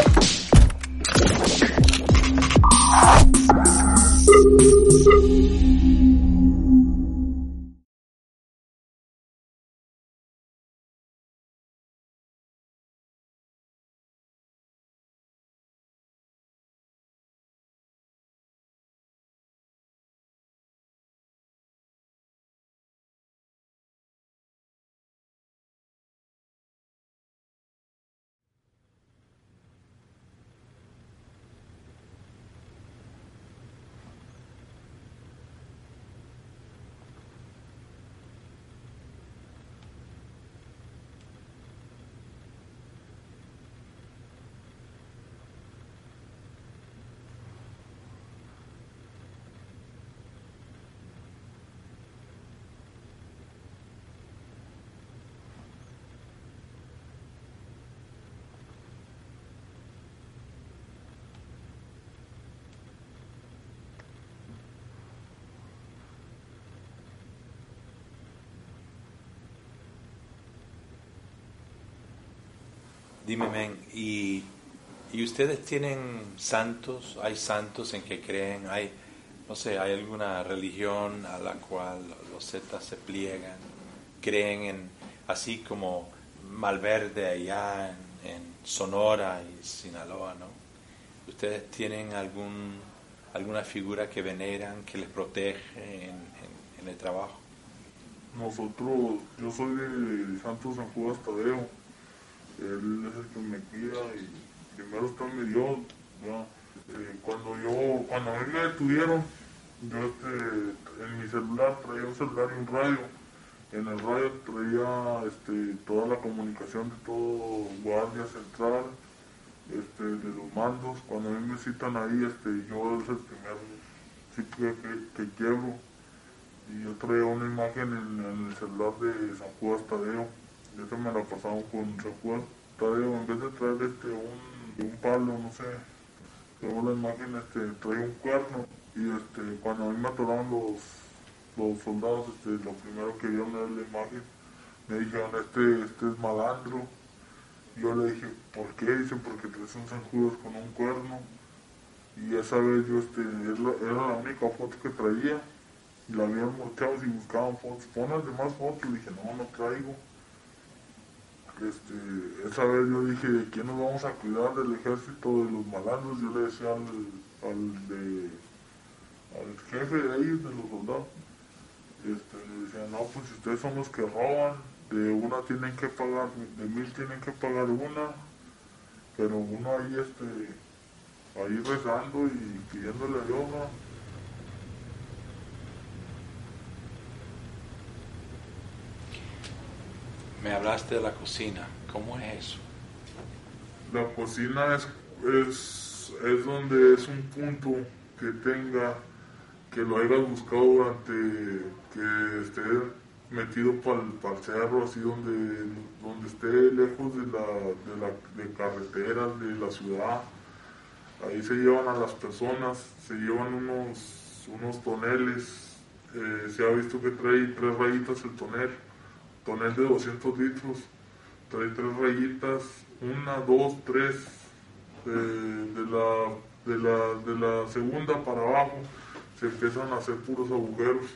Thank you. Dime, men, ¿y, ¿y ustedes tienen santos? ¿Hay santos en que creen? ¿Hay, no sé, hay alguna religión a la cual los zetas se pliegan? ¿Creen en, así como Malverde allá en, Sonora y Sinaloa, no? ¿Ustedes tienen algún, alguna figura que veneran, que les protege en, el trabajo? Nosotros, yo soy de Santo San Judas Tadeo. Él es el que me cuida y primero está mi Dios. Eh, cuando yo, cuando a mí me detuvieron, yo este, en mi celular traía un celular y un radio. En el radio traía este, toda la comunicación de todo guardia central, este, de los mandos. Cuando a mí me citan ahí, este, yo es el primer sitio que, que quiebro y yo traía una imagen en, en el celular de San Judas Tadeo. Y esa me la pasaron con Judas Tadeo. En vez de traer este, un, un palo, no sé, luego la imagen este, traía un cuerno. Y este, cuando a mí me atoraron los, los soldados, este, lo primero que vieron era la imagen. Me dijeron, este, este es malandro. Yo le dije, ¿por qué? Dicen, porque traes un San con un cuerno. Y esa vez yo, este, era la única foto que traía y la habían volteado y buscaban fotos. Pon las demás fotos, le dije, no, no traigo. Este, esa vez yo dije, ¿de quién nos vamos a cuidar del ejército de los malandros? Yo le decía al, al, jefe de ellos, de los soldados, este, le decía, no, pues si ustedes son los que roban, de una tienen que pagar, de mil tienen que pagar una, pero uno ahí, este, ahí rezando y pidiéndole a Dios, ¿no? Me hablaste de la cocina, ¿cómo es eso? La cocina es, es, es donde es un punto que tenga, que lo hayas buscado durante, que esté metido para el cerro, así donde, donde esté lejos de la, de la de carreteras, de la ciudad. Ahí se llevan a las personas, se llevan unos, unos toneles. eh, se ha visto que trae tres rayitas el tonel, tonel de 200 litros trae tres rayitas, una, dos, tres, eh, de, la, de, la, de la segunda para abajo se empiezan a hacer puros agujeros.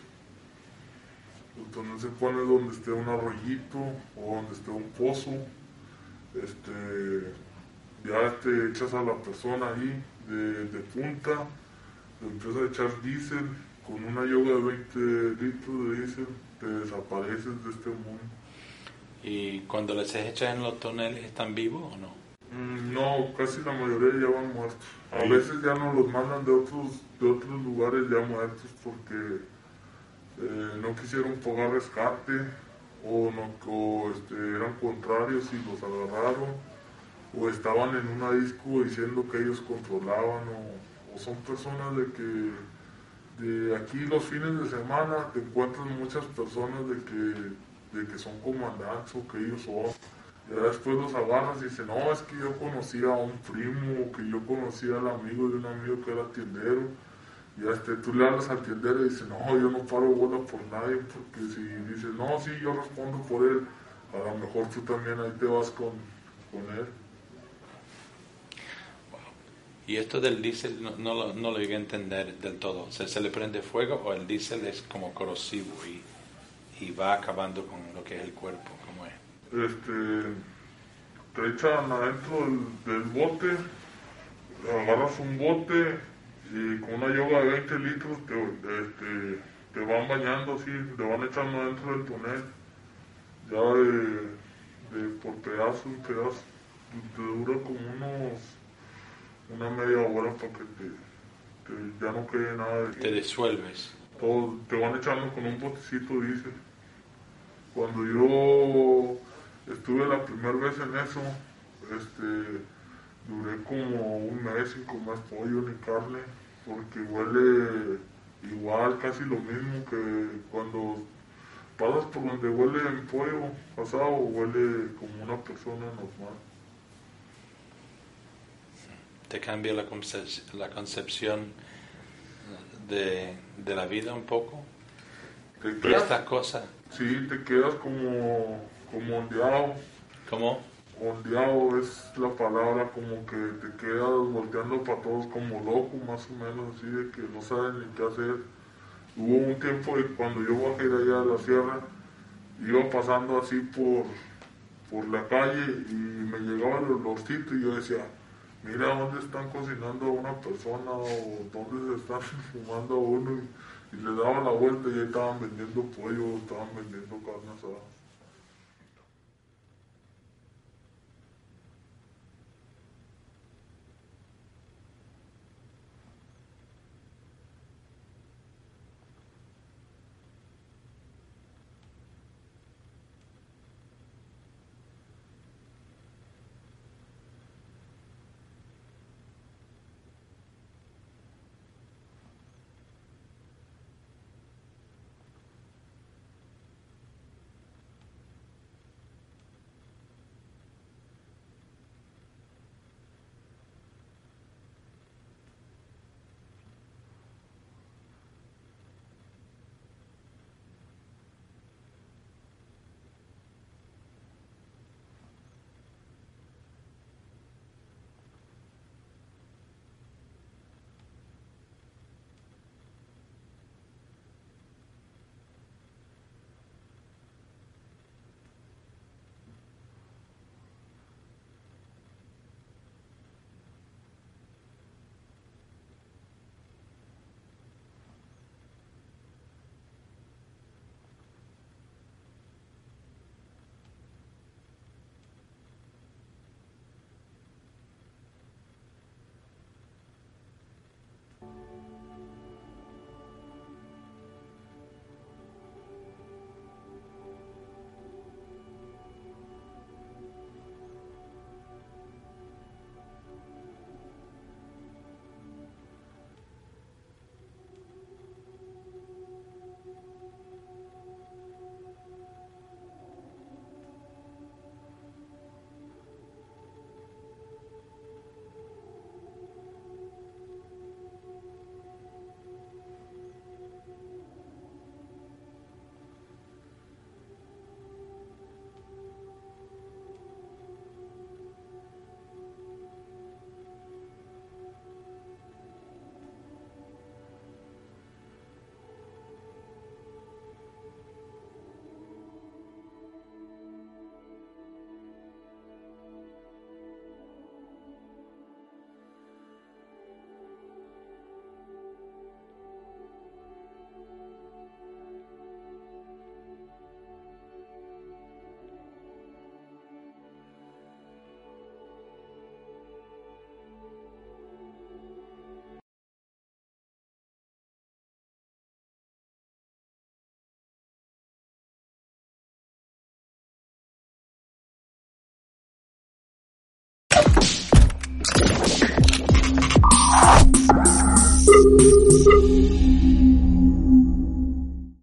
Entonces se pone donde esté un arroyito o donde esté un pozo. Este, ya te echas a la persona ahí de, punta, empiezas a echar diésel, con una yoga de 20 litros de diésel, te desapareces de este mundo. ¿Y cuando les echas en los toneles están vivos o no? Mm, No, casi la mayoría ya van muertos. A veces ya nos los mandan de otros, de otros lugares ya muertos porque eh, no quisieron pagar rescate o, no, o, este, eran contrarios y los agarraron o estaban en una disco diciendo que ellos controlaban o, o son personas de que de aquí los fines de semana te encuentras muchas personas de que, de que son comandantes o que ellos son. Ya después los agarras y dicen, no, es que yo conocía a un primo o que yo conocía al amigo de un amigo que era tiendero. Y este, tú le hablas al tiendero y dice, no, yo no paro bola por nadie, porque si dices, no, sí, yo respondo por él, a lo mejor tú también ahí te vas con, con él. Y esto del diésel no, no, lo, no lo llegué a entender del todo. ¿Se, ¿Se le prende fuego o el diésel es como corrosivo y, y va acabando con lo que es el cuerpo? ¿Cómo es? Este, te echan adentro del, bote, agarras un bote y con una yoga de 20 litros te, este, te van bañando así, te van echando dentro del túnel, ya de, de por pedazos, pedazos, te dura como unos una media hora para que te, te- ya no quede nada de Te disuelves. todo, te van echando con un botecito, dice. Cuando yo estuve la primera vez en eso, este, duré como un mes sin comer pollo ni carne, porque huele igual, casi lo mismo que cuando pasas por donde huele el pollo asado, huele como una persona normal. Te cambia la, concep- la concepción de, de la vida un poco. Te Y quedas, estas cosas, sí, te quedas como, como ondeado. ¿cómo? Ondeado es la palabra, como que te quedas volteando para todos como loco, más o menos, así de que no sabes ni qué hacer. Hubo un tiempo de cuando yo bajé de allá a la sierra, iba pasando así por, por la calle y me llegaba el olorcito y yo decía, mira dónde están cocinando a una persona o dónde se están fumando a uno y, le daba la vuelta y ahí estaban vendiendo pollo, estaban vendiendo carne asada.